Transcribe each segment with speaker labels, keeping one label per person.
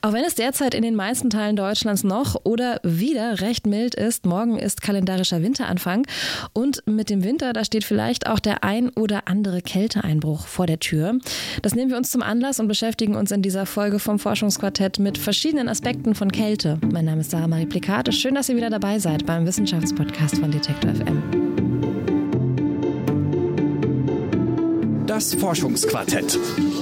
Speaker 1: Auch wenn es derzeit in den meisten Teilen Deutschlands noch oder wieder recht mild ist, morgen ist kalendarischer Winteranfang und mit dem Winter, da steht vielleicht auch der ein oder andere Kälteeinbruch vor der Tür. Das nehmen wir uns zum Anlass und beschäftigen uns in dieser Folge vom Forschungsquartett mit verschiedenen Aspekten von Kälte. Mein Name ist Sarah Marie Plikate. Schön, dass ihr wieder dabei seid beim Wissenschaftspodcast von Detektor FM.
Speaker 2: Das Forschungsquartett.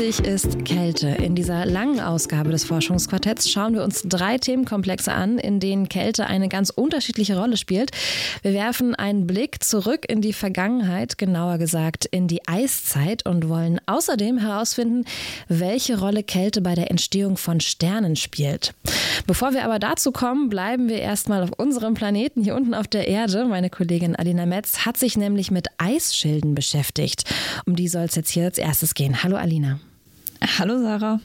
Speaker 1: Wichtig ist Kälte. In dieser langen Ausgabe des Forschungsquartetts schauen wir uns drei Themenkomplexe an, in denen Kälte eine ganz unterschiedliche Rolle spielt. Wir werfen einen Blick zurück in die Vergangenheit, genauer gesagt in die Eiszeit und wollen außerdem herausfinden, welche Rolle Kälte bei der Entstehung von Sternen spielt. Bevor wir aber dazu kommen, bleiben wir erstmal auf unserem Planeten hier unten auf der Erde. Meine Kollegin Alina Metz hat sich nämlich mit Eisschilden beschäftigt. Um die soll es jetzt hier als erstes gehen. Hallo Alina.
Speaker 3: Hallo Sarah.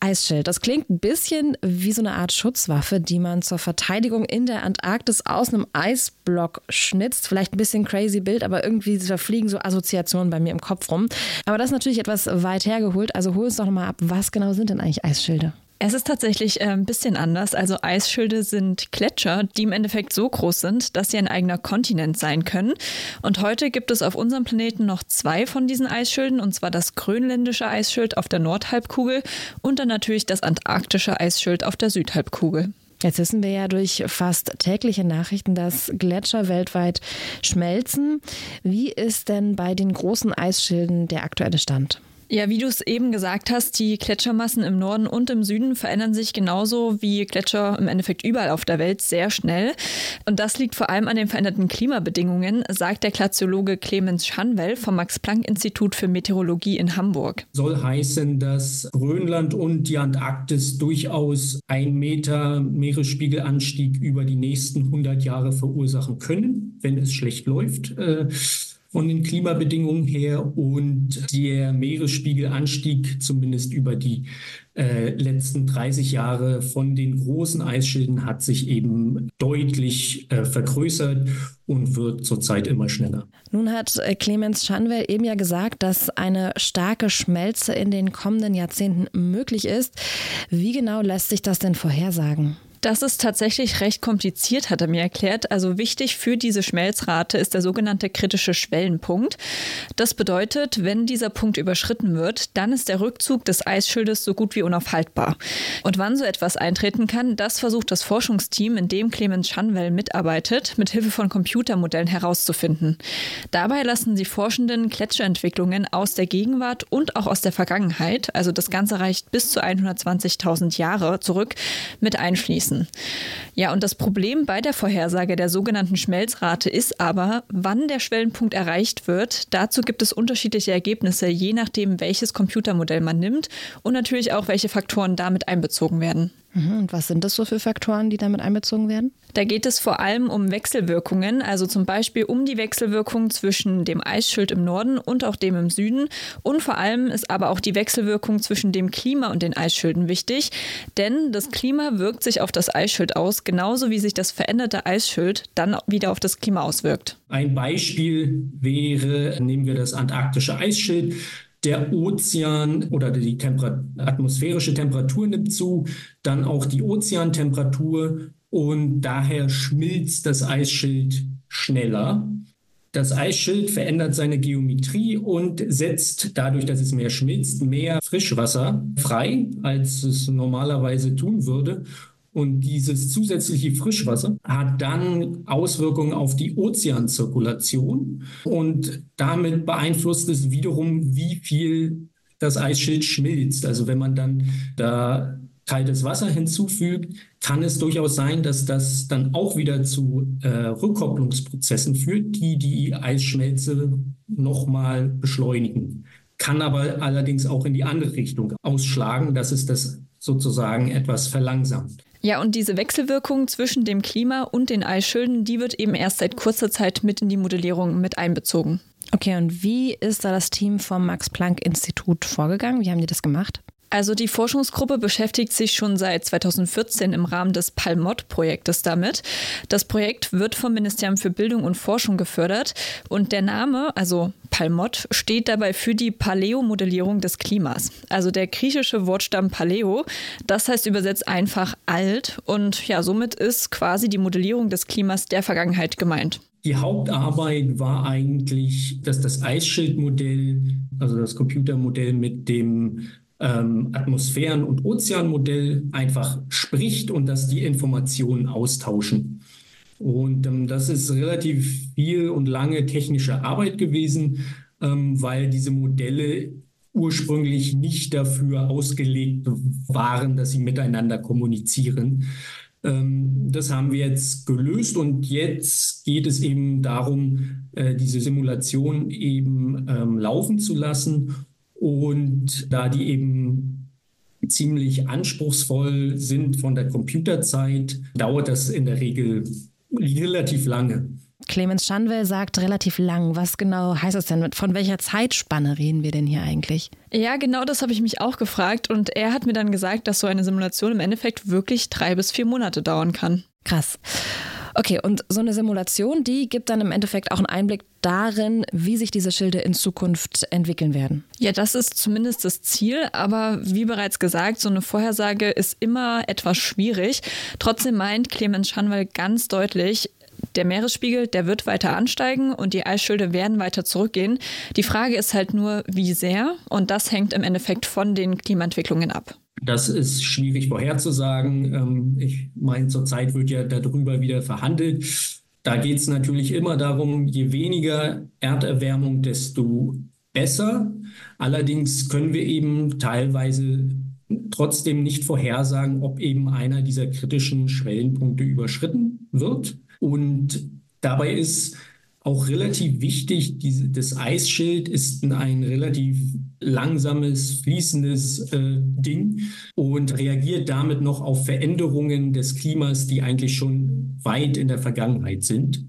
Speaker 1: Eisschild. Das klingt ein bisschen wie so eine Art Schutzwaffe, die man zur Verteidigung in der Antarktis aus einem Eisblock schnitzt. Vielleicht ein bisschen crazy Bild, aber irgendwie verfliegen so Assoziationen bei mir im Kopf rum. Aber das ist natürlich etwas weit hergeholt. Also hol uns doch mal ab, was genau sind denn eigentlich Eisschilde?
Speaker 3: Es ist tatsächlich äh, ein bisschen anders. Also Eisschilde sind Gletscher, die im Endeffekt so groß sind, dass sie ein eigener Kontinent sein können. Und heute gibt es auf unserem Planeten noch zwei von diesen Eisschilden, und zwar das grönländische Eisschild auf der Nordhalbkugel und dann natürlich das antarktische Eisschild auf der Südhalbkugel.
Speaker 1: Jetzt wissen wir ja durch fast tägliche Nachrichten, dass Gletscher weltweit schmelzen. Wie ist denn bei den großen Eisschilden der aktuelle Stand?
Speaker 3: Ja, wie du es eben gesagt hast, die Gletschermassen im Norden und im Süden verändern sich genauso wie Gletscher im Endeffekt überall auf der Welt sehr schnell. Und das liegt vor allem an den veränderten Klimabedingungen, sagt der Glaziologe Clemens Schanwell vom Max-Planck-Institut für Meteorologie in Hamburg.
Speaker 4: Soll heißen, dass Grönland und die Antarktis durchaus ein Meter Meeresspiegelanstieg über die nächsten 100 Jahre verursachen können, wenn es schlecht läuft. Äh, von den Klimabedingungen her und der Meeresspiegelanstieg zumindest über die äh, letzten 30 Jahre von den großen Eisschilden hat sich eben deutlich äh, vergrößert und wird zurzeit immer schneller.
Speaker 1: Nun hat äh, Clemens Schanwell eben ja gesagt, dass eine starke Schmelze in den kommenden Jahrzehnten möglich ist. Wie genau lässt sich das denn vorhersagen?
Speaker 3: Das ist tatsächlich recht kompliziert, hat er mir erklärt. Also wichtig für diese Schmelzrate ist der sogenannte kritische Schwellenpunkt. Das bedeutet, wenn dieser Punkt überschritten wird, dann ist der Rückzug des Eisschildes so gut wie unaufhaltbar. Und wann so etwas eintreten kann, das versucht das Forschungsteam, in dem Clemens Schanwell mitarbeitet, mit Hilfe von Computermodellen herauszufinden. Dabei lassen die Forschenden Gletscherentwicklungen aus der Gegenwart und auch aus der Vergangenheit, also das Ganze reicht bis zu 120.000 Jahre zurück, mit einfließen messen. Ja, und das Problem bei der Vorhersage der sogenannten Schmelzrate ist aber, wann der Schwellenpunkt erreicht wird. Dazu gibt es unterschiedliche Ergebnisse, je nachdem, welches Computermodell man nimmt und natürlich auch, welche Faktoren damit einbezogen werden.
Speaker 1: Mhm, und was sind das so für Faktoren, die damit einbezogen werden?
Speaker 3: Da geht es vor allem um Wechselwirkungen, also zum Beispiel um die Wechselwirkung zwischen dem Eisschild im Norden und auch dem im Süden. Und vor allem ist aber auch die Wechselwirkung zwischen dem Klima und den Eisschilden wichtig, denn das Klima wirkt sich auf das Eisschild aus, genauso wie sich das veränderte Eisschild dann wieder auf das Klima auswirkt.
Speaker 4: Ein Beispiel wäre, nehmen wir das antarktische Eisschild der Ozean oder die Temper atmosphärische Temperatur nimmt zu, dann auch die Ozeantemperatur und daher schmilzt das Eisschild schneller. Das Eisschild verändert seine Geometrie und setzt dadurch, dass es mehr schmilzt, mehr Frischwasser frei, als es normalerweise tun würde. Und dieses zusätzliche Frischwasser hat dann Auswirkungen auf die Ozeanzirkulation und damit beeinflusst es wiederum, wie viel das Eisschild schmilzt. Also wenn man dann da kaltes Wasser hinzufügt, kann es durchaus sein, dass das dann auch wieder zu äh, Rückkopplungsprozessen führt, die die Eisschmelze nochmal beschleunigen. Kann aber allerdings auch in die andere Richtung ausschlagen, dass es das sozusagen etwas verlangsamt.
Speaker 3: Ja, und diese Wechselwirkung zwischen dem Klima und den Eisschilden, die wird eben erst seit kurzer Zeit mit in die Modellierung mit einbezogen.
Speaker 1: Okay, und wie ist da das Team vom Max-Planck-Institut vorgegangen? Wie haben die das gemacht?
Speaker 3: Also die Forschungsgruppe beschäftigt sich schon seit 2014 im Rahmen des Palmott-Projektes damit. Das Projekt wird vom Ministerium für Bildung und Forschung gefördert und der Name, also Palmott, steht dabei für die Paläomodellierung des Klimas. Also der griechische Wortstamm Paleo, das heißt übersetzt einfach alt und ja, somit ist quasi die Modellierung des Klimas der Vergangenheit gemeint.
Speaker 4: Die Hauptarbeit war eigentlich, dass das Eisschildmodell, also das Computermodell mit dem ähm, Atmosphären- und Ozeanmodell einfach spricht und dass die Informationen austauschen. Und ähm, das ist relativ viel und lange technische Arbeit gewesen, ähm, weil diese Modelle ursprünglich nicht dafür ausgelegt waren, dass sie miteinander kommunizieren. Ähm, das haben wir jetzt gelöst und jetzt geht es eben darum, äh, diese Simulation eben ähm, laufen zu lassen. Und da die eben ziemlich anspruchsvoll sind von der Computerzeit, dauert das in der Regel relativ lange.
Speaker 1: Clemens Schanwell sagt relativ lang. Was genau heißt das denn? Von welcher Zeitspanne reden wir denn hier eigentlich?
Speaker 3: Ja, genau das habe ich mich auch gefragt. Und er hat mir dann gesagt, dass so eine Simulation im Endeffekt wirklich drei bis vier Monate dauern kann.
Speaker 1: Krass. Okay, und so eine Simulation, die gibt dann im Endeffekt auch einen Einblick darin, wie sich diese Schilde in Zukunft entwickeln werden.
Speaker 3: Ja, das ist zumindest das Ziel, aber wie bereits gesagt, so eine Vorhersage ist immer etwas schwierig. Trotzdem meint Clemens Schanwell ganz deutlich, der Meeresspiegel, der wird weiter ansteigen und die Eisschilde werden weiter zurückgehen. Die Frage ist halt nur, wie sehr und das hängt im Endeffekt von den Klimaentwicklungen ab.
Speaker 4: Das ist schwierig vorherzusagen. Ähm, ich meine, zurzeit wird ja darüber wieder verhandelt. Da geht es natürlich immer darum, je weniger Erderwärmung, desto besser. Allerdings können wir eben teilweise trotzdem nicht vorhersagen, ob eben einer dieser kritischen Schwellenpunkte überschritten wird. Und dabei ist auch relativ wichtig, diese, das Eisschild ist ein relativ langsames, fließendes äh, Ding und reagiert damit noch auf Veränderungen des Klimas, die eigentlich schon weit in der Vergangenheit sind.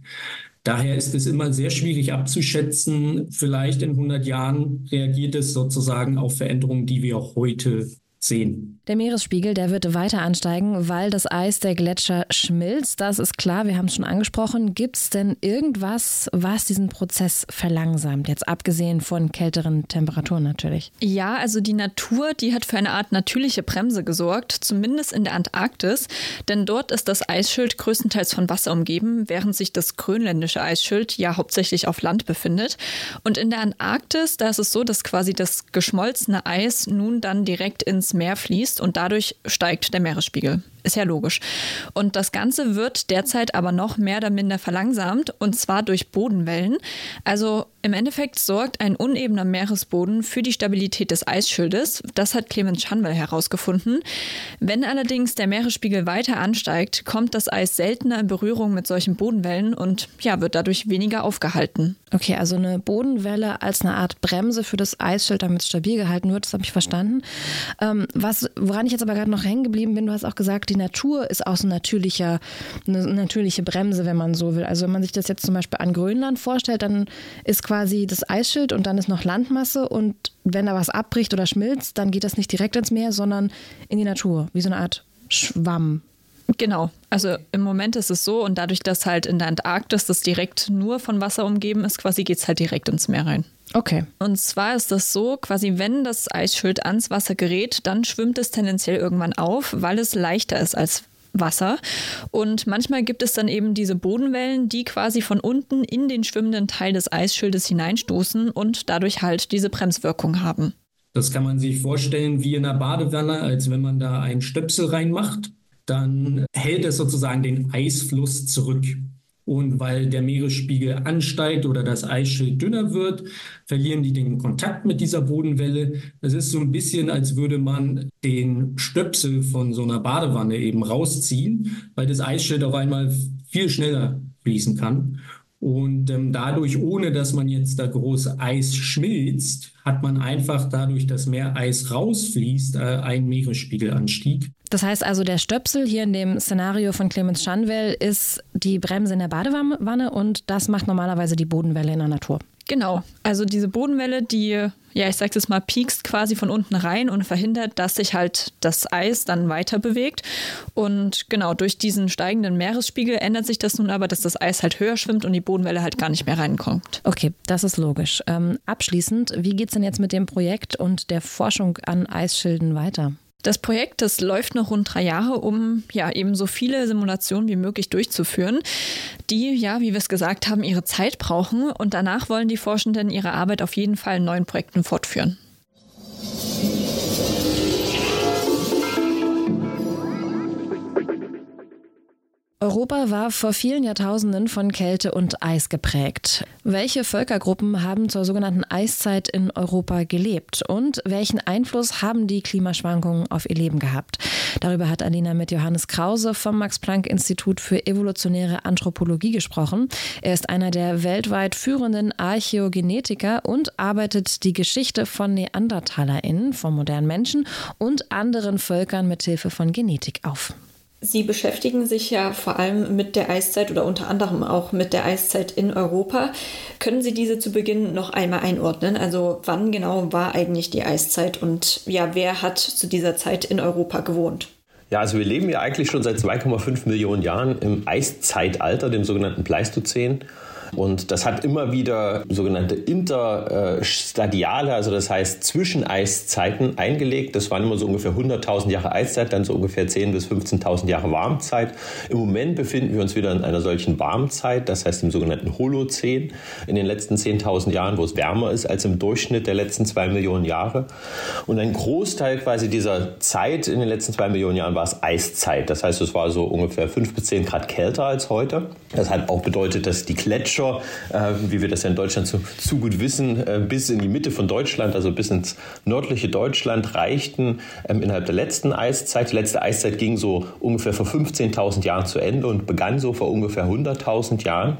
Speaker 4: Daher ist es immer sehr schwierig abzuschätzen. Vielleicht in 100 Jahren reagiert es sozusagen auf Veränderungen, die wir auch heute sehen.
Speaker 1: Der Meeresspiegel, der wird weiter ansteigen, weil das Eis der Gletscher schmilzt. Das ist klar, wir haben es schon angesprochen. Gibt es denn irgendwas, was diesen Prozess verlangsamt, jetzt abgesehen von kälteren Temperaturen natürlich?
Speaker 3: Ja, also die Natur, die hat für eine Art natürliche Bremse gesorgt, zumindest in der Antarktis, denn dort ist das Eisschild größtenteils von Wasser umgeben, während sich das grönländische Eisschild ja hauptsächlich auf Land befindet. Und in der Antarktis, da ist es so, dass quasi das geschmolzene Eis nun dann direkt ins Meer fließt und dadurch steigt der Meeresspiegel. Ist ja logisch. Und das Ganze wird derzeit aber noch mehr oder minder verlangsamt und zwar durch Bodenwellen. Also im Endeffekt sorgt ein unebener Meeresboden für die Stabilität des Eisschildes. Das hat Clemens Schanwell herausgefunden. Wenn allerdings der Meeresspiegel weiter ansteigt, kommt das Eis seltener in Berührung mit solchen Bodenwellen und ja, wird dadurch weniger aufgehalten.
Speaker 1: Okay, also eine Bodenwelle als eine Art Bremse für das Eisschild, damit es stabil gehalten wird, das habe ich verstanden. Ähm, was, woran ich jetzt aber gerade noch hängen geblieben bin, du hast auch gesagt, die Natur ist auch so natürlicher, eine natürliche Bremse, wenn man so will. Also wenn man sich das jetzt zum Beispiel an Grönland vorstellt, dann ist quasi das Eisschild und dann ist noch Landmasse und wenn da was abbricht oder schmilzt, dann geht das nicht direkt ins Meer, sondern in die Natur, wie so eine Art Schwamm.
Speaker 3: Genau, also im Moment ist es so und dadurch, dass halt in der Antarktis das direkt nur von Wasser umgeben ist, quasi geht es halt direkt ins Meer rein.
Speaker 1: Okay.
Speaker 3: Und zwar ist das so, quasi wenn das Eisschild ans Wasser gerät, dann schwimmt es tendenziell irgendwann auf, weil es leichter ist als Wasser. Und manchmal gibt es dann eben diese Bodenwellen, die quasi von unten in den schwimmenden Teil des Eisschildes hineinstoßen und dadurch halt diese Bremswirkung haben.
Speaker 4: Das kann man sich vorstellen wie in einer Badewanne, als wenn man da einen Stöpsel reinmacht dann hält es sozusagen den Eisfluss zurück. Und weil der Meeresspiegel ansteigt oder das Eisschild dünner wird, verlieren die den Kontakt mit dieser Bodenwelle. Es ist so ein bisschen, als würde man den Stöpsel von so einer Badewanne eben rausziehen, weil das Eisschild auf einmal viel schneller fließen kann. Und ähm, dadurch, ohne dass man jetzt da groß Eis schmilzt, hat man einfach dadurch, dass mehr Eis rausfließt, äh, einen Meeresspiegelanstieg.
Speaker 1: Das heißt also, der Stöpsel hier in dem Szenario von Clemens Schanwell ist die Bremse in der Badewanne und das macht normalerweise die Bodenwelle in der Natur.
Speaker 3: Genau, also diese Bodenwelle, die, ja, ich sag's jetzt mal, piekst quasi von unten rein und verhindert, dass sich halt das Eis dann weiter bewegt. Und genau, durch diesen steigenden Meeresspiegel ändert sich das nun aber, dass das Eis halt höher schwimmt und die Bodenwelle halt gar nicht mehr reinkommt.
Speaker 1: Okay, das ist logisch. Ähm, abschließend, wie geht's denn jetzt mit dem Projekt und der Forschung an Eisschilden weiter?
Speaker 3: Das Projekt, das läuft noch rund drei Jahre, um ja eben so viele Simulationen wie möglich durchzuführen, die ja, wie wir es gesagt haben, ihre Zeit brauchen und danach wollen die Forschenden ihre Arbeit auf jeden Fall in neuen Projekten fortführen.
Speaker 1: Europa war vor vielen Jahrtausenden von Kälte und Eis geprägt. Welche Völkergruppen haben zur sogenannten Eiszeit in Europa gelebt und welchen Einfluss haben die Klimaschwankungen auf ihr Leben gehabt? Darüber hat Alina mit Johannes Krause vom Max-Planck-Institut für evolutionäre Anthropologie gesprochen. Er ist einer der weltweit führenden Archäogenetiker und arbeitet die Geschichte von NeandertalerInnen, von modernen Menschen und anderen Völkern mit Hilfe von Genetik auf.
Speaker 5: Sie beschäftigen sich ja vor allem mit der Eiszeit oder unter anderem auch mit der Eiszeit in Europa. Können Sie diese zu Beginn noch einmal einordnen? Also wann genau war eigentlich die Eiszeit und ja, wer hat zu dieser Zeit in Europa gewohnt?
Speaker 6: Ja, also wir leben ja eigentlich schon seit 2,5 Millionen Jahren im Eiszeitalter, dem sogenannten Pleistozän. Und das hat immer wieder sogenannte Interstadiale, also das heißt Zwischeneiszeiten eingelegt. Das waren immer so ungefähr 100.000 Jahre Eiszeit, dann so ungefähr 10.000 bis 15.000 Jahre Warmzeit. Im Moment befinden wir uns wieder in einer solchen Warmzeit, das heißt im sogenannten Holozän in den letzten 10.000 Jahren, wo es wärmer ist als im Durchschnitt der letzten zwei Millionen Jahre. Und ein Großteil quasi dieser Zeit in den letzten zwei Millionen Jahren war es Eiszeit. Das heißt, es war so ungefähr fünf bis zehn Grad kälter als heute. Das hat auch bedeutet, dass die Gletscher Gletscher, äh, wie wir das ja in Deutschland zu, zu gut wissen, äh, bis in die Mitte von Deutschland, also bis ins nördliche Deutschland reichten ähm, innerhalb der letzten Eiszeit. Die letzte Eiszeit ging so ungefähr vor 15.000 Jahren zu Ende und begann so vor ungefähr 100.000 Jahren.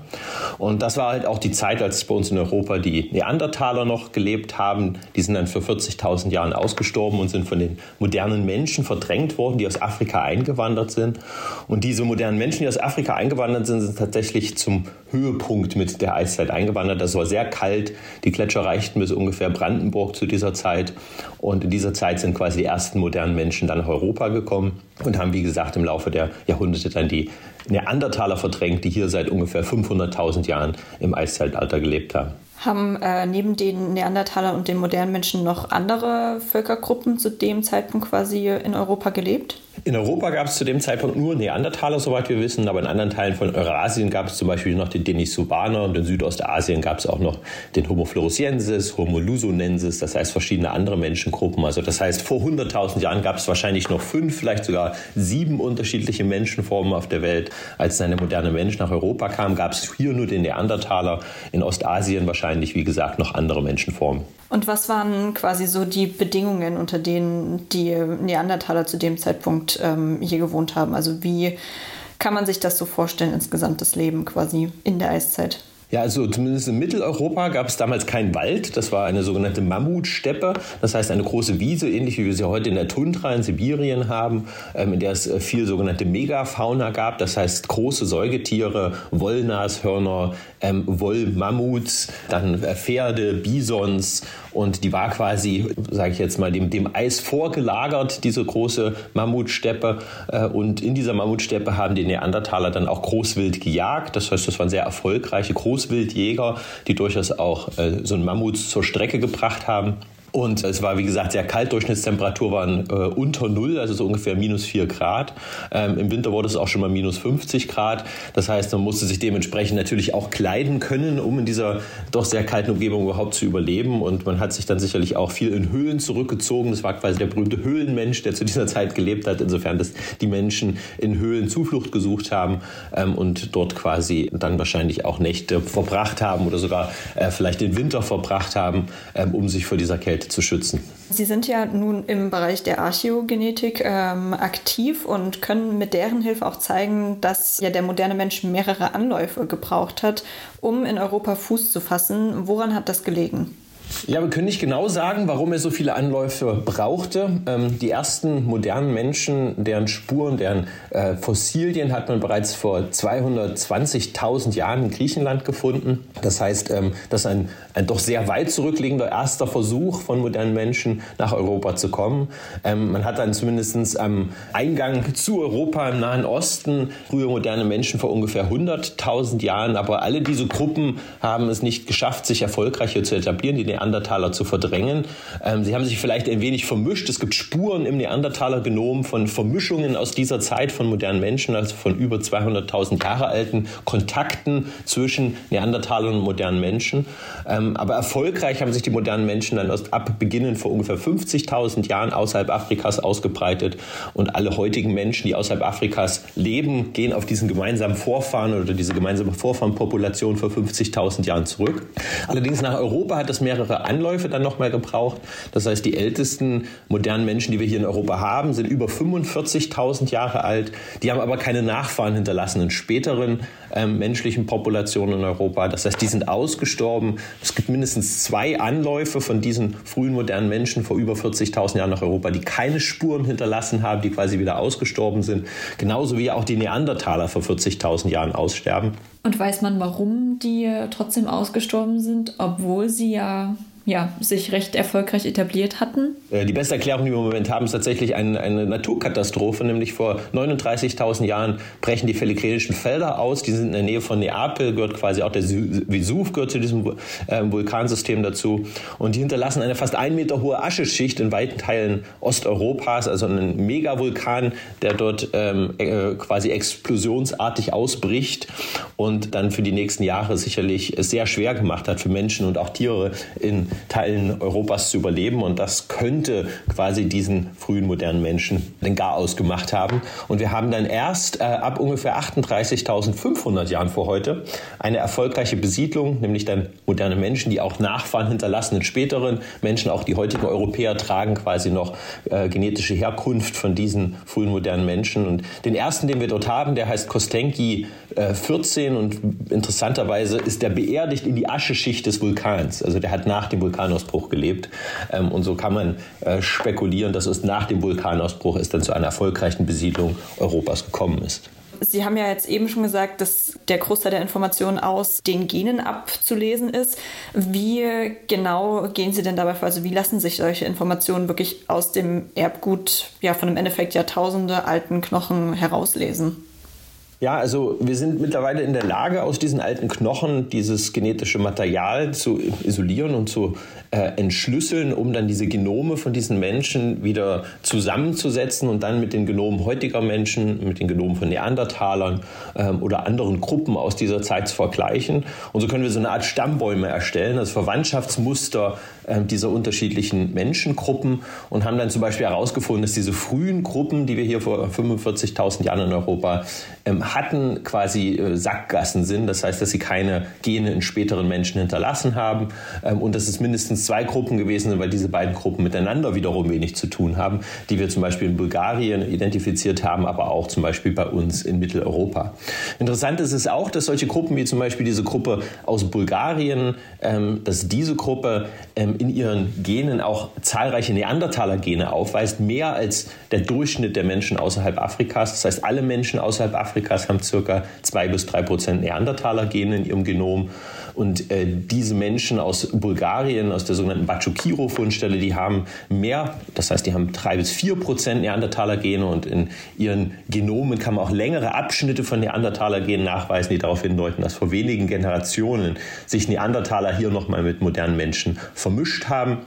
Speaker 6: Und das war halt auch die Zeit, als bei uns in Europa die Neandertaler noch gelebt haben. Die sind dann für 40.000 Jahren ausgestorben und sind von den modernen Menschen verdrängt worden, die aus Afrika eingewandert sind. Und diese modernen Menschen, die aus Afrika eingewandert sind, sind tatsächlich zum Höhepunkt mit der Eiszeit eingewandert. Das war sehr kalt. Die Gletscher reichten bis ungefähr Brandenburg zu dieser Zeit. Und in dieser Zeit sind quasi die ersten modernen Menschen dann nach Europa gekommen und haben, wie gesagt, im Laufe der Jahrhunderte dann die Neandertaler verdrängt, die hier seit ungefähr 500.000 Jahren im Eiszeitalter gelebt haben.
Speaker 5: Haben äh, neben den Neandertalern und den modernen Menschen noch andere Völkergruppen zu dem Zeitpunkt quasi in Europa gelebt?
Speaker 6: In Europa gab es zu dem Zeitpunkt nur Neandertaler, soweit wir wissen, aber in anderen Teilen von Eurasien gab es zum Beispiel noch den Denisovaner und in Südostasien gab es auch noch den Homo floresiensis, Homo lusonensis, das heißt verschiedene andere Menschengruppen. Also das heißt, vor 100.000 Jahren gab es wahrscheinlich noch fünf, vielleicht sogar sieben unterschiedliche Menschenformen auf der Welt. Als dann der moderne Mensch nach Europa kam, gab es hier nur den Neandertaler, in Ostasien wahrscheinlich, wie gesagt, noch andere Menschenformen.
Speaker 5: Und was waren quasi so die Bedingungen, unter denen die Neandertaler zu dem Zeitpunkt ähm, hier gewohnt haben? Also wie kann man sich das so vorstellen, insgesamt das Leben quasi in der Eiszeit?
Speaker 6: Ja, also zumindest in Mitteleuropa gab es damals keinen Wald. Das war eine sogenannte Mammutsteppe. Das heißt eine große Wiese, ähnlich wie wir sie heute in der Tundra in Sibirien haben, ähm, in der es äh, viel sogenannte Megafauna gab. Das heißt große Säugetiere, Wollnashörner, ähm, Wollmammuts, dann äh, Pferde, Bisons und die war quasi, sage ich jetzt mal, dem, dem Eis vorgelagert, diese große Mammutsteppe. Äh, und in dieser Mammutsteppe haben die Neandertaler dann auch Großwild gejagt. Das heißt, das waren sehr erfolgreiche Großwildjäger, die durchaus auch äh, so ein Mammut zur Strecke gebracht haben. Und es war, wie gesagt, sehr kalt. Durchschnittstemperatur waren äh, unter Null, also so ungefähr minus vier Grad. Ähm, Im Winter wurde es auch schon mal minus 50 Grad. Das heißt, man musste sich dementsprechend natürlich auch kleiden können, um in dieser doch sehr kalten Umgebung überhaupt zu überleben. Und man hat sich dann sicherlich auch viel in Höhlen zurückgezogen. Das war quasi der berühmte Höhlenmensch, der zu dieser Zeit gelebt hat. Insofern, dass die Menschen in Höhlen Zuflucht gesucht haben ähm, und dort quasi dann wahrscheinlich auch Nächte verbracht haben oder sogar äh, vielleicht den Winter verbracht haben, ähm, um sich vor dieser Kälte zu schützen.
Speaker 5: Sie sind ja nun im Bereich der Archäogenetik ähm, aktiv und können mit deren Hilfe auch zeigen, dass ja der moderne Mensch mehrere Anläufe gebraucht hat, um in Europa Fuß zu fassen. Woran hat das gelegen?
Speaker 6: Ja, wir können nicht genau sagen, warum er so viele Anläufe brauchte. Ähm, die ersten modernen Menschen, deren Spuren, deren äh, Fossilien hat man bereits vor 220.000 Jahren in Griechenland gefunden. Das heißt, ähm, das ist ein, ein doch sehr weit zurückliegender erster Versuch von modernen Menschen nach Europa zu kommen. Ähm, man hat dann zumindest am Eingang zu Europa im Nahen Osten frühe moderne Menschen vor ungefähr 100.000 Jahren. Aber alle diese Gruppen haben es nicht geschafft, sich erfolgreich hier zu etablieren. Die Neandertaler zu verdrängen. Ähm, sie haben sich vielleicht ein wenig vermischt. Es gibt Spuren im Neandertaler-Genom von Vermischungen aus dieser Zeit von modernen Menschen, also von über 200.000 Jahre alten Kontakten zwischen Neandertalern und modernen Menschen. Ähm, aber erfolgreich haben sich die modernen Menschen dann erst ab Beginnen vor ungefähr 50.000 Jahren außerhalb Afrikas ausgebreitet. Und alle heutigen Menschen, die außerhalb Afrikas leben, gehen auf diesen gemeinsamen Vorfahren oder diese gemeinsame Vorfahrenpopulation vor 50.000 Jahren zurück. Allerdings nach Europa hat es mehrere Anläufe dann nochmal gebraucht. Das heißt, die ältesten modernen Menschen, die wir hier in Europa haben, sind über 45.000 Jahre alt. Die haben aber keine Nachfahren hinterlassen in späteren ähm, menschlichen Populationen in Europa. Das heißt, die sind ausgestorben. Es gibt mindestens zwei Anläufe von diesen frühen modernen Menschen vor über 40.000 Jahren nach Europa, die keine Spuren hinterlassen haben, die quasi wieder ausgestorben sind. Genauso wie auch die Neandertaler vor 40.000 Jahren aussterben.
Speaker 5: Und weiß man, warum die trotzdem ausgestorben sind, obwohl sie ja ja, sich recht erfolgreich etabliert hatten?
Speaker 6: Äh, die beste Erklärung, die wir im Moment haben, ist tatsächlich eine, eine Naturkatastrophe, nämlich vor 39.000 Jahren brechen die Feligrenischen Felder aus. Die sind in der Nähe von Neapel, gehört quasi auch der Vesuv, gehört zu diesem äh, Vulkansystem dazu. Und die hinterlassen eine fast ein Meter hohe Ascheschicht in weiten Teilen Osteuropas, also einen Megavulkan, der dort ähm, äh, quasi explosionsartig ausbricht und dann für die nächsten Jahre sicherlich sehr schwer gemacht hat für Menschen und auch Tiere in Teilen Europas zu überleben. Und das könnte quasi diesen frühen modernen Menschen den Garaus gemacht haben. Und wir haben dann erst äh, ab ungefähr 38.500 Jahren vor heute eine erfolgreiche Besiedlung, nämlich dann moderne Menschen, die auch Nachfahren hinterlassen in späteren Menschen. Auch die heutigen Europäer tragen quasi noch äh, genetische Herkunft von diesen frühen modernen Menschen. Und den ersten, den wir dort haben, der heißt Kostenki äh, 14 und interessanterweise ist der beerdigt in die Ascheschicht des Vulkans. Also der hat nach dem Vulkanausbruch gelebt. Ähm, und so kann man äh, spekulieren, dass es nach dem Vulkanausbruch es dann zu einer erfolgreichen Besiedlung Europas gekommen ist.
Speaker 5: Sie haben ja jetzt eben schon gesagt, dass der Großteil der Informationen aus den Genen abzulesen ist. Wie genau gehen Sie denn dabei vor? Also wie lassen sich solche Informationen wirklich aus dem Erbgut ja von im Endeffekt Jahrtausende alten Knochen herauslesen?
Speaker 6: Ja, also wir sind mittlerweile in der Lage, aus diesen alten Knochen dieses genetische Material zu isolieren und zu äh, entschlüsseln, um dann diese Genome von diesen Menschen wieder zusammenzusetzen und dann mit den Genomen heutiger Menschen, mit den Genomen von Neandertalern ähm, oder anderen Gruppen aus dieser Zeit zu vergleichen. Und so können wir so eine Art Stammbäume erstellen, also Verwandtschaftsmuster dieser unterschiedlichen Menschengruppen und haben dann zum Beispiel herausgefunden, dass diese frühen Gruppen, die wir hier vor 45.000 Jahren in Europa ähm, hatten, quasi äh, Sackgassen sind. Das heißt, dass sie keine Gene in späteren Menschen hinterlassen haben ähm, und dass es mindestens zwei Gruppen gewesen sind, weil diese beiden Gruppen miteinander wiederum wenig zu tun haben, die wir zum Beispiel in Bulgarien identifiziert haben, aber auch zum Beispiel bei uns in Mitteleuropa. Interessant ist es auch, dass solche Gruppen wie zum Beispiel diese Gruppe aus Bulgarien, ähm, dass diese Gruppe ähm, in ihren Genen auch zahlreiche Neandertaler-Gene aufweist, mehr als der Durchschnitt der Menschen außerhalb Afrikas. Das heißt, alle Menschen außerhalb Afrikas haben circa zwei bis drei Prozent Neandertaler-Gene in ihrem Genom. Und äh, diese Menschen aus Bulgarien, aus der sogenannten Bachukiro-Fundstelle, die haben mehr, das heißt, die haben drei bis vier Prozent Neandertaler-Gene und in ihren Genomen kann man auch längere Abschnitte von Neandertaler-Genen nachweisen, die darauf hindeuten, dass vor wenigen Generationen sich Neandertaler hier nochmal mit modernen Menschen vermischt haben.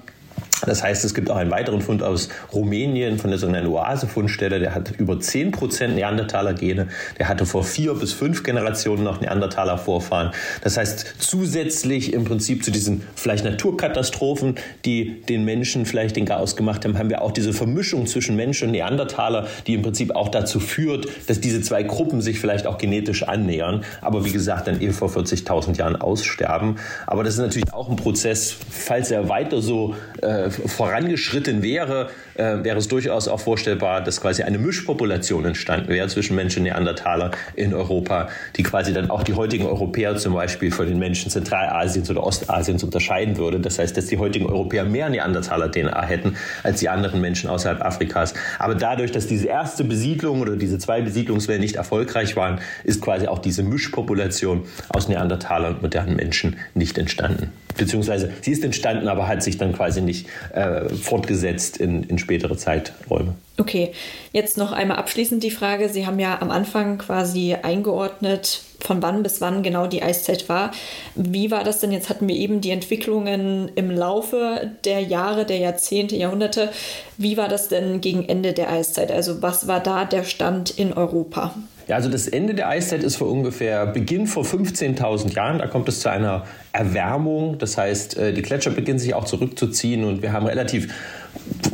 Speaker 6: Das heißt, es gibt auch einen weiteren Fund aus Rumänien von der sogenannten Oase-Fundstelle, der hat über 10% Neandertaler-Gene. Der hatte vor vier bis fünf Generationen noch Neandertaler-Vorfahren. Das heißt, zusätzlich im Prinzip zu diesen vielleicht Naturkatastrophen, die den Menschen vielleicht den Chaos gemacht haben, haben wir auch diese Vermischung zwischen Mensch und Neandertaler, die im Prinzip auch dazu führt, dass diese zwei Gruppen sich vielleicht auch genetisch annähern. Aber wie gesagt, dann eben vor 40.000 Jahren aussterben. Aber das ist natürlich auch ein Prozess, falls er weiter so äh, vorangeschritten wäre, äh, wäre es durchaus auch vorstellbar, dass quasi eine Mischpopulation entstanden wäre zwischen Menschen und Neandertaler in Europa, die quasi dann auch die heutigen Europäer zum Beispiel von den Menschen Zentralasiens oder Ostasiens unterscheiden würde. Das heißt, dass die heutigen Europäer mehr Neandertaler-DNA hätten als die anderen Menschen außerhalb Afrikas. Aber dadurch, dass diese erste Besiedlung oder diese zwei Besiedlungswellen nicht erfolgreich waren, ist quasi auch diese Mischpopulation aus Neandertalern und modernen Menschen nicht entstanden. Beziehungsweise sie ist entstanden, aber hat sich dann quasi nicht äh, fortgesetzt in, in spätere Zeiträume.
Speaker 5: Okay, jetzt noch einmal abschließend die Frage. Sie haben ja am Anfang quasi eingeordnet, von wann bis wann genau die Eiszeit war. Wie war das denn? Jetzt hatten wir eben die Entwicklungen im Laufe der Jahre, der Jahrzehnte, Jahrhunderte. Wie war das denn gegen Ende der Eiszeit? Also was war da der Stand in Europa?
Speaker 6: Ja, also das Ende der Eiszeit ist vor ungefähr Beginn vor 15.000 Jahren. Da kommt es zu einer Erwärmung. Das heißt, äh, die Gletscher beginnen sich auch zurückzuziehen und wir haben relativ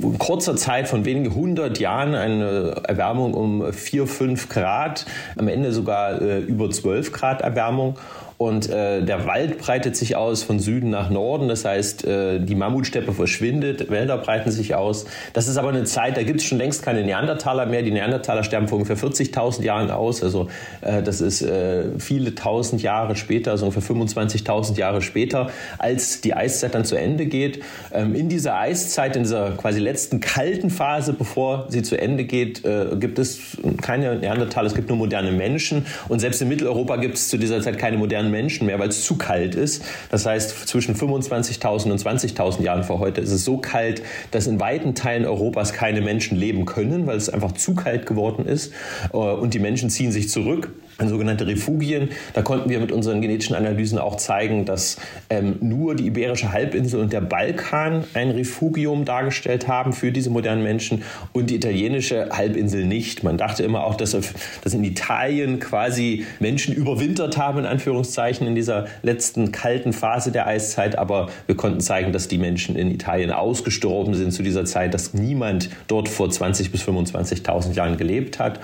Speaker 6: in kurzer Zeit von wenigen hundert Jahren eine Erwärmung um 4, 5 Grad, am Ende sogar äh, über 12 Grad Erwärmung. Und äh, der Wald breitet sich aus von Süden nach Norden. Das heißt, äh, die Mammutsteppe verschwindet, Wälder breiten sich aus. Das ist aber eine Zeit, da gibt es schon längst keine Neandertaler mehr. Die Neandertaler sterben vor ungefähr 40.000 Jahren aus. Also äh, das ist äh, viele tausend Jahre später, also ungefähr 25.000 Jahre später, als die Eiszeit dann zu Ende geht. Ähm, in dieser Eiszeit, in dieser quasi letzten kalten Phase, bevor sie zu Ende geht, äh, gibt es keine Neandertaler, es gibt nur moderne Menschen. Und selbst in Mitteleuropa gibt es zu dieser Zeit keine modernen modernen Menschen mehr, weil es zu kalt ist. Das heißt, zwischen 25.000 und 20.000 Jahren vor heute ist es so kalt, dass in weiten Teilen Europas keine Menschen leben können, weil es einfach zu kalt geworden ist. Äh, und die Menschen ziehen sich zurück sogenannte Refugien. Da konnten wir mit unseren genetischen Analysen auch zeigen, dass ähm, nur die Iberische Halbinsel und der Balkan ein Refugium dargestellt haben für diese modernen Menschen und die italienische Halbinsel nicht. Man dachte immer auch, dass, dass in Italien quasi Menschen überwintert haben, in Anführungszeichen, in dieser letzten kalten Phase der Eiszeit. Aber wir konnten zeigen, dass die Menschen in Italien ausgestorben sind zu dieser Zeit, dass niemand dort vor 20.000 bis 25.000 Jahren gelebt hat.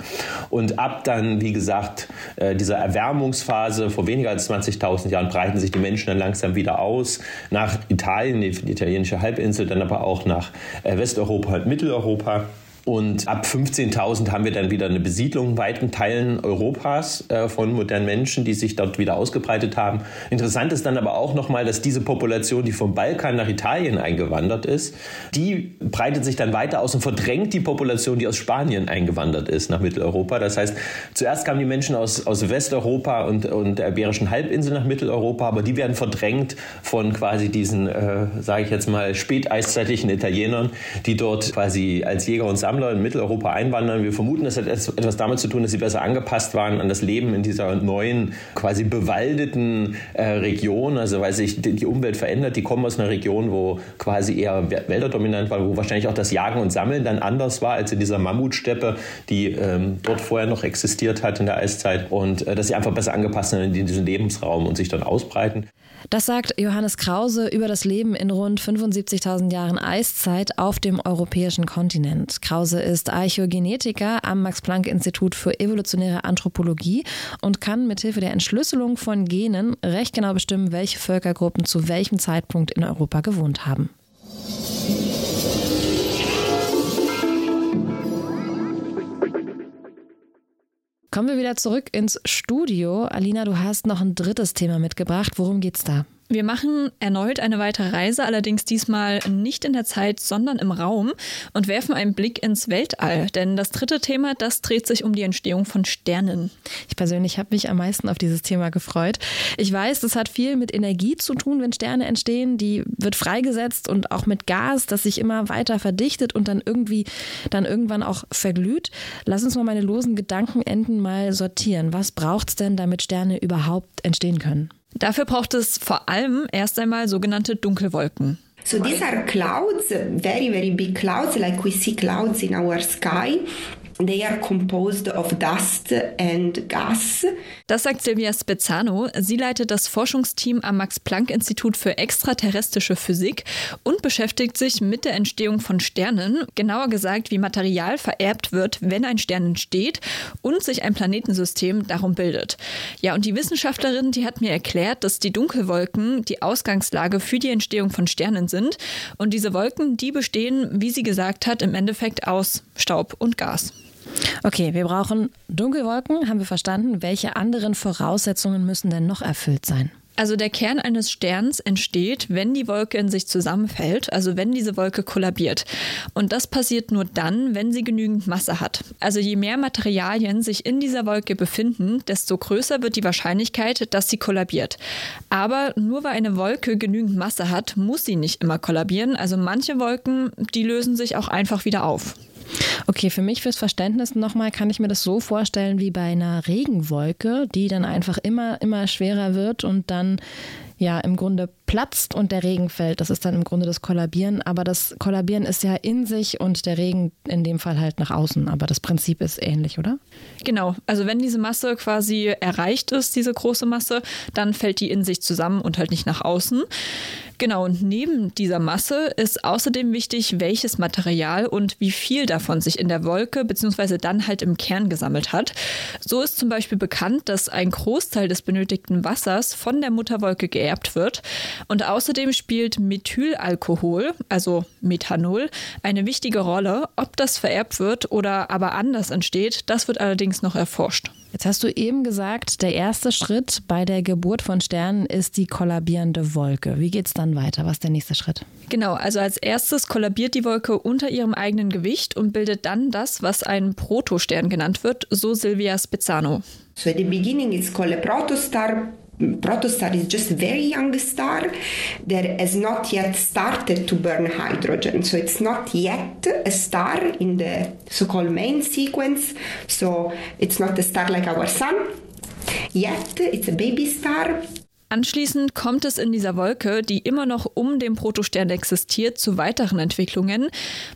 Speaker 6: Und ab dann, wie gesagt, äh, dieser Erwärmungsphase vor weniger als 20.000 Jahren breiten sich die Menschen dann langsam wieder aus nach Italien, die, die italienische Halbinsel, dann aber auch nach äh, Westeuropa und Mitteleuropa. Und ab 15.000 haben wir dann wieder eine Besiedlung in weiten Teilen Europas äh, von modernen Menschen, die sich dort wieder ausgebreitet haben. Interessant ist dann aber auch nochmal, dass diese Population, die vom Balkan nach Italien eingewandert ist, die breitet sich dann weiter aus und verdrängt die Population, die aus Spanien eingewandert ist nach Mitteleuropa. Das heißt, zuerst kamen die Menschen aus, aus Westeuropa und, und der Iberischen Halbinsel nach Mitteleuropa, aber die werden verdrängt von quasi diesen, äh, sage ich jetzt mal, späteiszeitlichen Italienern, die dort quasi als Jäger und Sammler Sammler in Mitteleuropa einwandern. Wir vermuten, das hat etwas damit zu tun, dass sie besser angepasst waren an das Leben in dieser neuen, quasi bewaldeten äh, Region. Also weil sich die Umwelt verändert. Die kommen aus einer Region, wo quasi eher Wälder dominant waren, wo wahrscheinlich auch das Jagen und Sammeln dann anders war als in dieser Mammutsteppe, die ähm, dort vorher noch existiert hat in der Eiszeit. Und äh, dass sie einfach besser angepasst sind in diesen Lebensraum und sich dann ausbreiten.
Speaker 1: Das sagt Johannes Krause über das Leben in rund 75.000 Jahren Eiszeit auf dem europäischen Kontinent. Krause ist Archäogenetiker am Max-Planck-Institut für evolutionäre Anthropologie und kann mithilfe der Entschlüsselung von Genen recht genau bestimmen, welche Völkergruppen zu welchem Zeitpunkt in Europa gewohnt haben. Kommen wir wieder zurück ins Studio. Alina, du hast noch ein drittes Thema mitgebracht. Worum geht's da?
Speaker 3: Wir machen erneut eine weitere Reise, allerdings diesmal nicht in der Zeit, sondern im Raum und werfen einen Blick ins Weltall. Denn das dritte Thema, das dreht sich um die Entstehung von Sternen.
Speaker 1: Ich persönlich habe mich am meisten auf dieses Thema gefreut. Ich weiß, das hat viel mit Energie zu tun, wenn Sterne entstehen. Die wird freigesetzt und auch mit Gas, das sich immer weiter verdichtet und dann irgendwie dann irgendwann auch verglüht. Lass uns mal meine losen Gedankenenden mal sortieren. Was braucht es denn, damit Sterne überhaupt entstehen können?
Speaker 3: Dafür braucht es vor allem erst einmal sogenannte Dunkelwolken.
Speaker 7: So these are clouds, very, very big clouds, like we see clouds in our sky. They are composed of dust and gas.
Speaker 3: Das sagt Silvia Spezzano. Sie leitet das Forschungsteam am Max-Planck-Institut für extraterrestrische Physik und beschäftigt sich mit der Entstehung von Sternen, genauer gesagt, wie Material vererbt wird, wenn ein Stern entsteht und sich ein Planetensystem darum bildet. Ja, und die Wissenschaftlerin, die hat mir erklärt, dass die Dunkelwolken die Ausgangslage für die Entstehung von Sternen sind und diese Wolken, die bestehen, wie sie gesagt hat, im Endeffekt aus Staub und Gas.
Speaker 1: Okay, wir brauchen Dunkelwolken, haben wir verstanden. Welche anderen Voraussetzungen müssen denn noch erfüllt sein?
Speaker 3: Also der Kern eines Sterns entsteht, wenn die Wolke in sich zusammenfällt, also wenn diese Wolke kollabiert. Und das passiert nur dann, wenn sie genügend Masse hat. Also je mehr Materialien sich in dieser Wolke befinden, desto größer wird die Wahrscheinlichkeit, dass sie kollabiert. Aber nur weil eine Wolke genügend Masse hat, muss sie nicht immer kollabieren. Also manche Wolken, die lösen sich auch einfach wieder auf.
Speaker 1: Okay, für mich fürs Verständnis nochmal kann ich mir das so vorstellen wie bei einer Regenwolke, die dann einfach immer, immer schwerer wird und dann ja im Grunde platzt und der Regen fällt. Das ist dann im Grunde das Kollabieren. Aber das Kollabieren ist ja in sich und der Regen in dem Fall halt nach außen. Aber das Prinzip ist ähnlich, oder?
Speaker 3: Genau. Also wenn diese Masse quasi erreicht ist, diese große Masse, dann fällt die in sich zusammen und halt nicht nach außen. Genau, und neben dieser Masse ist außerdem wichtig, welches Material und wie viel davon sich in der Wolke bzw. dann halt im Kern gesammelt hat. So ist zum Beispiel bekannt, dass ein Großteil des benötigten Wassers von der Mutterwolke geerbt wird. Und außerdem spielt Methylalkohol, also Methanol, eine wichtige Rolle. Ob das vererbt wird oder aber anders entsteht, das wird allerdings noch erforscht.
Speaker 1: Jetzt hast du eben gesagt, der erste Schritt bei der Geburt von Sternen ist die kollabierende Wolke. Wie geht es dann weiter? Was ist der nächste Schritt?
Speaker 3: Genau, also als erstes kollabiert die Wolke unter ihrem eigenen Gewicht und bildet dann das, was ein Protostern genannt wird, so Silvia Spezzano.
Speaker 7: So at the beginning it's called a protostar protostar is just a very young star that has not yet started to burn hydrogen. So it's not yet a star in the so-called main sequence. So it's not a star like our sun. Yet it's a baby star
Speaker 3: Anschließend kommt es in dieser Wolke, die immer noch um den Protostern existiert, zu weiteren Entwicklungen.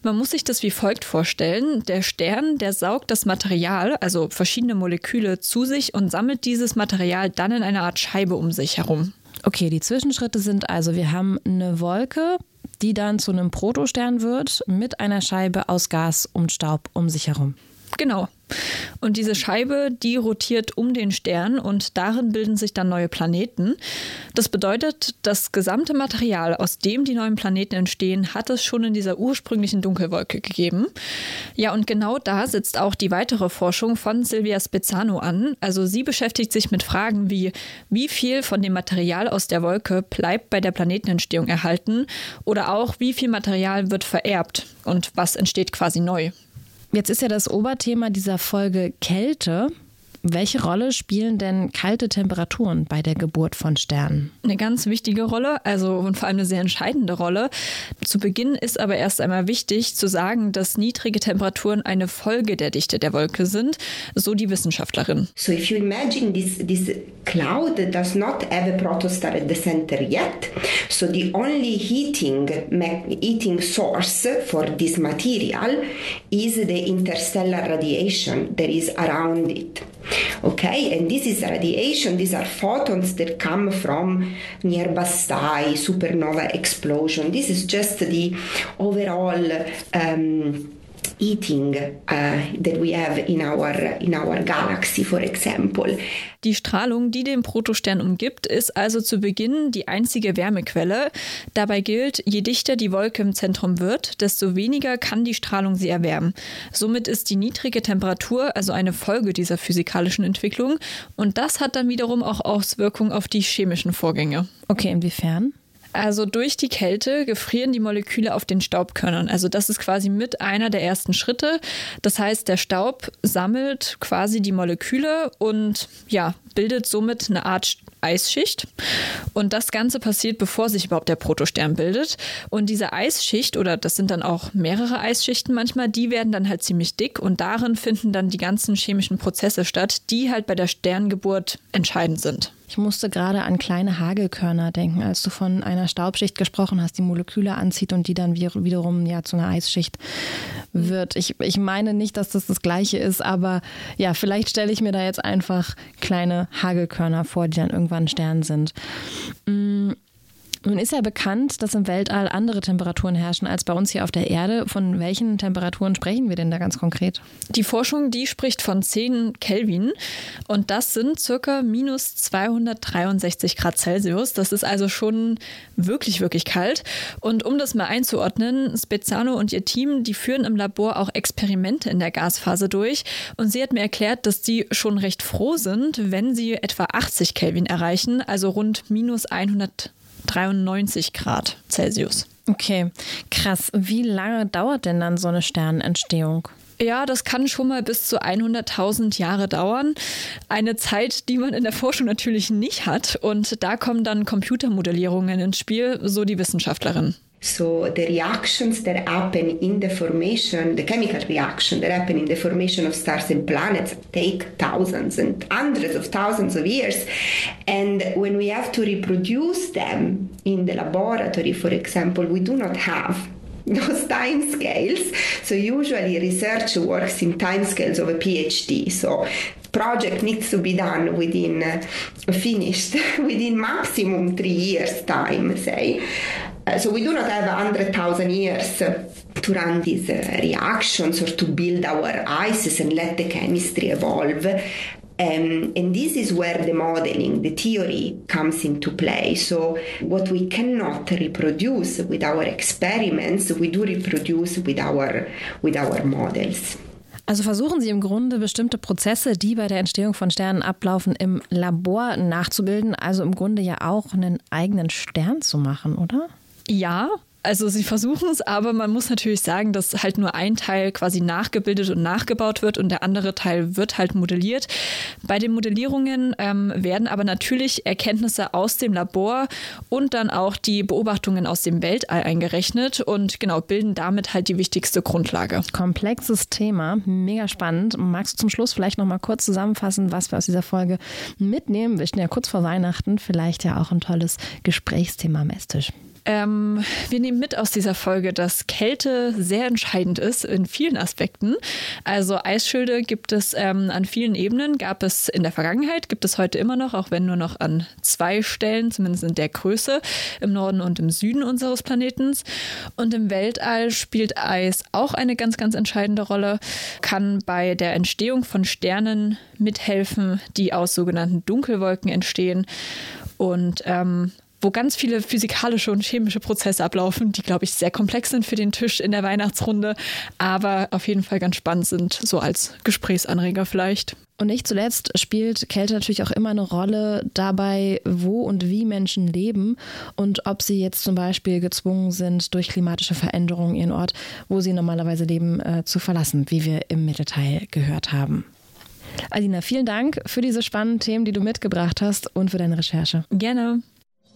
Speaker 3: Man muss sich das wie folgt vorstellen. Der Stern, der saugt das Material, also verschiedene Moleküle, zu sich und sammelt dieses Material dann in einer Art Scheibe um sich herum.
Speaker 1: Okay, die Zwischenschritte sind also, wir haben eine Wolke, die dann zu einem Protostern wird mit einer Scheibe aus Gas und Staub um sich herum.
Speaker 3: Genau. Und diese Scheibe, die rotiert um den Stern und darin bilden sich dann neue Planeten. Das bedeutet, das gesamte Material, aus dem die neuen Planeten entstehen, hat es schon in dieser ursprünglichen Dunkelwolke gegeben. Ja, und genau da sitzt auch die weitere Forschung von Silvia Spezzano an. Also sie beschäftigt sich mit Fragen wie, wie viel von dem Material aus der Wolke bleibt bei der Planetenentstehung erhalten oder auch wie viel Material wird vererbt und was entsteht quasi neu.
Speaker 1: Jetzt ist ja das Oberthema dieser Folge Kälte. Welche Rolle spielen denn kalte Temperaturen bei der Geburt von Sternen?
Speaker 3: Eine ganz wichtige Rolle, also und vor allem eine sehr entscheidende Rolle. Zu Beginn ist aber erst einmal wichtig zu sagen, dass niedrige Temperaturen eine Folge der Dichte der Wolke sind, so die Wissenschaftlerin.
Speaker 7: So if you imagine this this cloud does not have a protostar at the center yet, so the only heating heating source for this material is the interstellar radiation that is around it. Okay, and this is radiation, these are photons that come from nearby star, supernova explosion. This is just the overall um, eating uh, that we have in our in our galaxy, for example.
Speaker 3: Die Strahlung, die den Protostern umgibt, ist also zu Beginn die einzige Wärmequelle. Dabei gilt, je dichter die Wolke im Zentrum wird, desto weniger kann die Strahlung sie erwärmen. Somit ist die niedrige Temperatur also eine Folge dieser physikalischen Entwicklung und das hat dann wiederum auch Auswirkungen auf die chemischen Vorgänge.
Speaker 1: Okay, inwiefern?
Speaker 3: Also durch die Kälte gefrieren die Moleküle auf den Staubkörnern. Also das ist quasi mit einer der ersten Schritte. Das heißt, der Staub sammelt quasi die Moleküle und ja, bildet somit eine Art Eisschicht. Und das Ganze passiert, bevor sich überhaupt der Protostern bildet. Und diese Eisschicht, oder das sind dann auch mehrere Eisschichten manchmal, die werden dann halt ziemlich dick und darin finden dann die ganzen chemischen Prozesse statt, die halt bei der Sterngeburt entscheidend sind.
Speaker 1: Ich musste gerade an kleine Hagelkörner denken, als du von einer Staubschicht gesprochen hast, die Moleküle anzieht und die dann wiederum ja zu einer Eisschicht wird. Ich, ich meine nicht, dass das das Gleiche ist, aber ja, vielleicht stelle ich mir da jetzt einfach kleine Hagelkörner vor, die dann irgendwann Stern sind. Mm, nun ist ja bekannt, dass im Weltall andere Temperaturen herrschen als bei uns hier auf der Erde. Von welchen Temperaturen sprechen wir denn da ganz konkret?
Speaker 3: Die Forschung, die spricht von 10 Kelvin und das sind circa minus 263 Grad Celsius. Das ist also schon wirklich, wirklich kalt. Und um das mal einzuordnen, Spezzano und ihr Team, die führen im Labor auch Experimente in der Gasphase durch. Und sie hat mir erklärt, dass die schon recht froh sind, wenn sie etwa 80 Kelvin erreichen, also rund minus 100 93 Grad Celsius.
Speaker 1: Okay, krass. Wie lange dauert denn dann so eine Sternentstehung?
Speaker 3: Ja, das kann schon mal bis zu 100.000 Jahre dauern. Eine Zeit, die man in der Forschung natürlich nicht hat. Und da kommen dann Computermodellierungen ins Spiel, so die Wissenschaftlerin.
Speaker 7: So the reactions that happen in the formation, the chemical reaction that happen in the formation of stars and planets take thousands and hundreds of thousands of years. And when we have to reproduce them in the laboratory, for example, we do not have those time scales. So usually research works in time scales of a PhD. So project needs to be done within uh, finished within maximum three years time, say. So we do not have 100,000 years to run these uh, reactions or to build our ices and let the chemistry evolve. Um, and this is where the modeling, the theory comes into play. So, what we cannot reproduce with our experiments, we do reproduce with our, with our models.
Speaker 1: Also versuchen Sie im Grunde bestimmte Prozesse, die bei der Entstehung von Sternen ablaufen, im Labor nachzubilden, also im Grunde ja auch einen eigenen Stern zu machen, oder?
Speaker 3: Ja, also sie versuchen es, aber man muss natürlich sagen, dass halt nur ein Teil quasi nachgebildet und nachgebaut wird und der andere Teil wird halt modelliert. Bei den Modellierungen ähm, werden aber natürlich Erkenntnisse aus dem Labor und dann auch die Beobachtungen aus dem Weltall eingerechnet und genau bilden damit halt die wichtigste Grundlage.
Speaker 1: Komplexes Thema, mega spannend. Magst du zum Schluss vielleicht noch mal kurz zusammenfassen, was wir aus dieser Folge mitnehmen? Wir stehen ja kurz vor Weihnachten, vielleicht ja auch ein tolles Gesprächsthema am Esstisch.
Speaker 3: Ähm, wir nehmen mit aus dieser Folge, dass Kälte sehr entscheidend ist in vielen Aspekten. Also Eisschilde gibt es ähm, an vielen Ebenen, gab es in der Vergangenheit, gibt es heute immer noch, auch wenn nur noch an zwei Stellen, zumindest in der Größe, im Norden und im Süden unseres Planetens. Und im Weltall spielt Eis auch eine ganz, ganz entscheidende Rolle, kann bei der Entstehung von Sternen mithelfen, die aus sogenannten Dunkelwolken entstehen. Und ähm, wo ganz viele physikalische und chemische Prozesse ablaufen, die, glaube ich, sehr komplex sind für den Tisch in der Weihnachtsrunde, aber auf jeden Fall ganz spannend sind, so als Gesprächsanreger vielleicht.
Speaker 1: Und nicht zuletzt spielt Kälte natürlich auch immer eine Rolle dabei, wo und wie Menschen leben und ob sie jetzt zum Beispiel gezwungen sind, durch klimatische Veränderungen ihren Ort, wo sie normalerweise leben, äh, zu verlassen, wie wir im Mittelteil gehört haben. Alina, vielen Dank für diese spannenden Themen, die du mitgebracht hast und für deine Recherche.
Speaker 3: Gerne.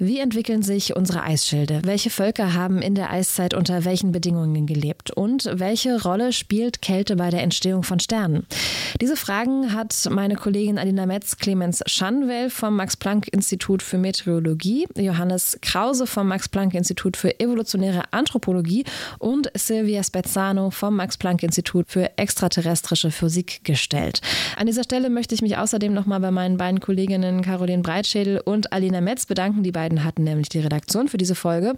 Speaker 1: Wie entwickeln sich unsere Eisschilde? Welche Völker haben in der Eiszeit unter welchen Bedingungen gelebt? Und welche Rolle spielt Kälte bei der Entstehung von Sternen? Diese Fragen hat meine Kollegin Alina Metz, Clemens Schanwell vom Max-Planck-Institut für Meteorologie, Johannes Krause vom Max-Planck-Institut für evolutionäre Anthropologie und Silvia Spezzano vom Max-Planck-Institut für extraterrestrische Physik gestellt. An dieser Stelle möchte ich mich außerdem nochmal bei meinen beiden Kolleginnen Caroline Breitschädel und Alina Metz bedanken, die beiden beiden hatten nämlich die Redaktion für diese Folge.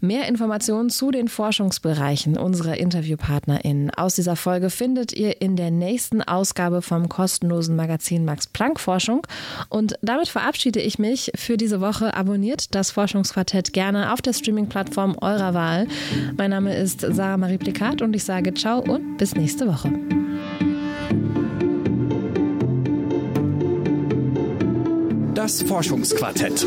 Speaker 1: Mehr Informationen zu den Forschungsbereichen unserer InterviewpartnerInnen aus dieser Folge findet ihr in der nächsten Ausgabe vom kostenlosen Magazin Max Planck Forschung. Und damit verabschiede ich mich für diese Woche. Abonniert das Forschungsquartett gerne auf der Streaming-Plattform eurer Wahl. Mein Name ist Sarah Marie Plikat und ich sage ciao und bis nächste Woche.
Speaker 2: Das Forschungsquartett.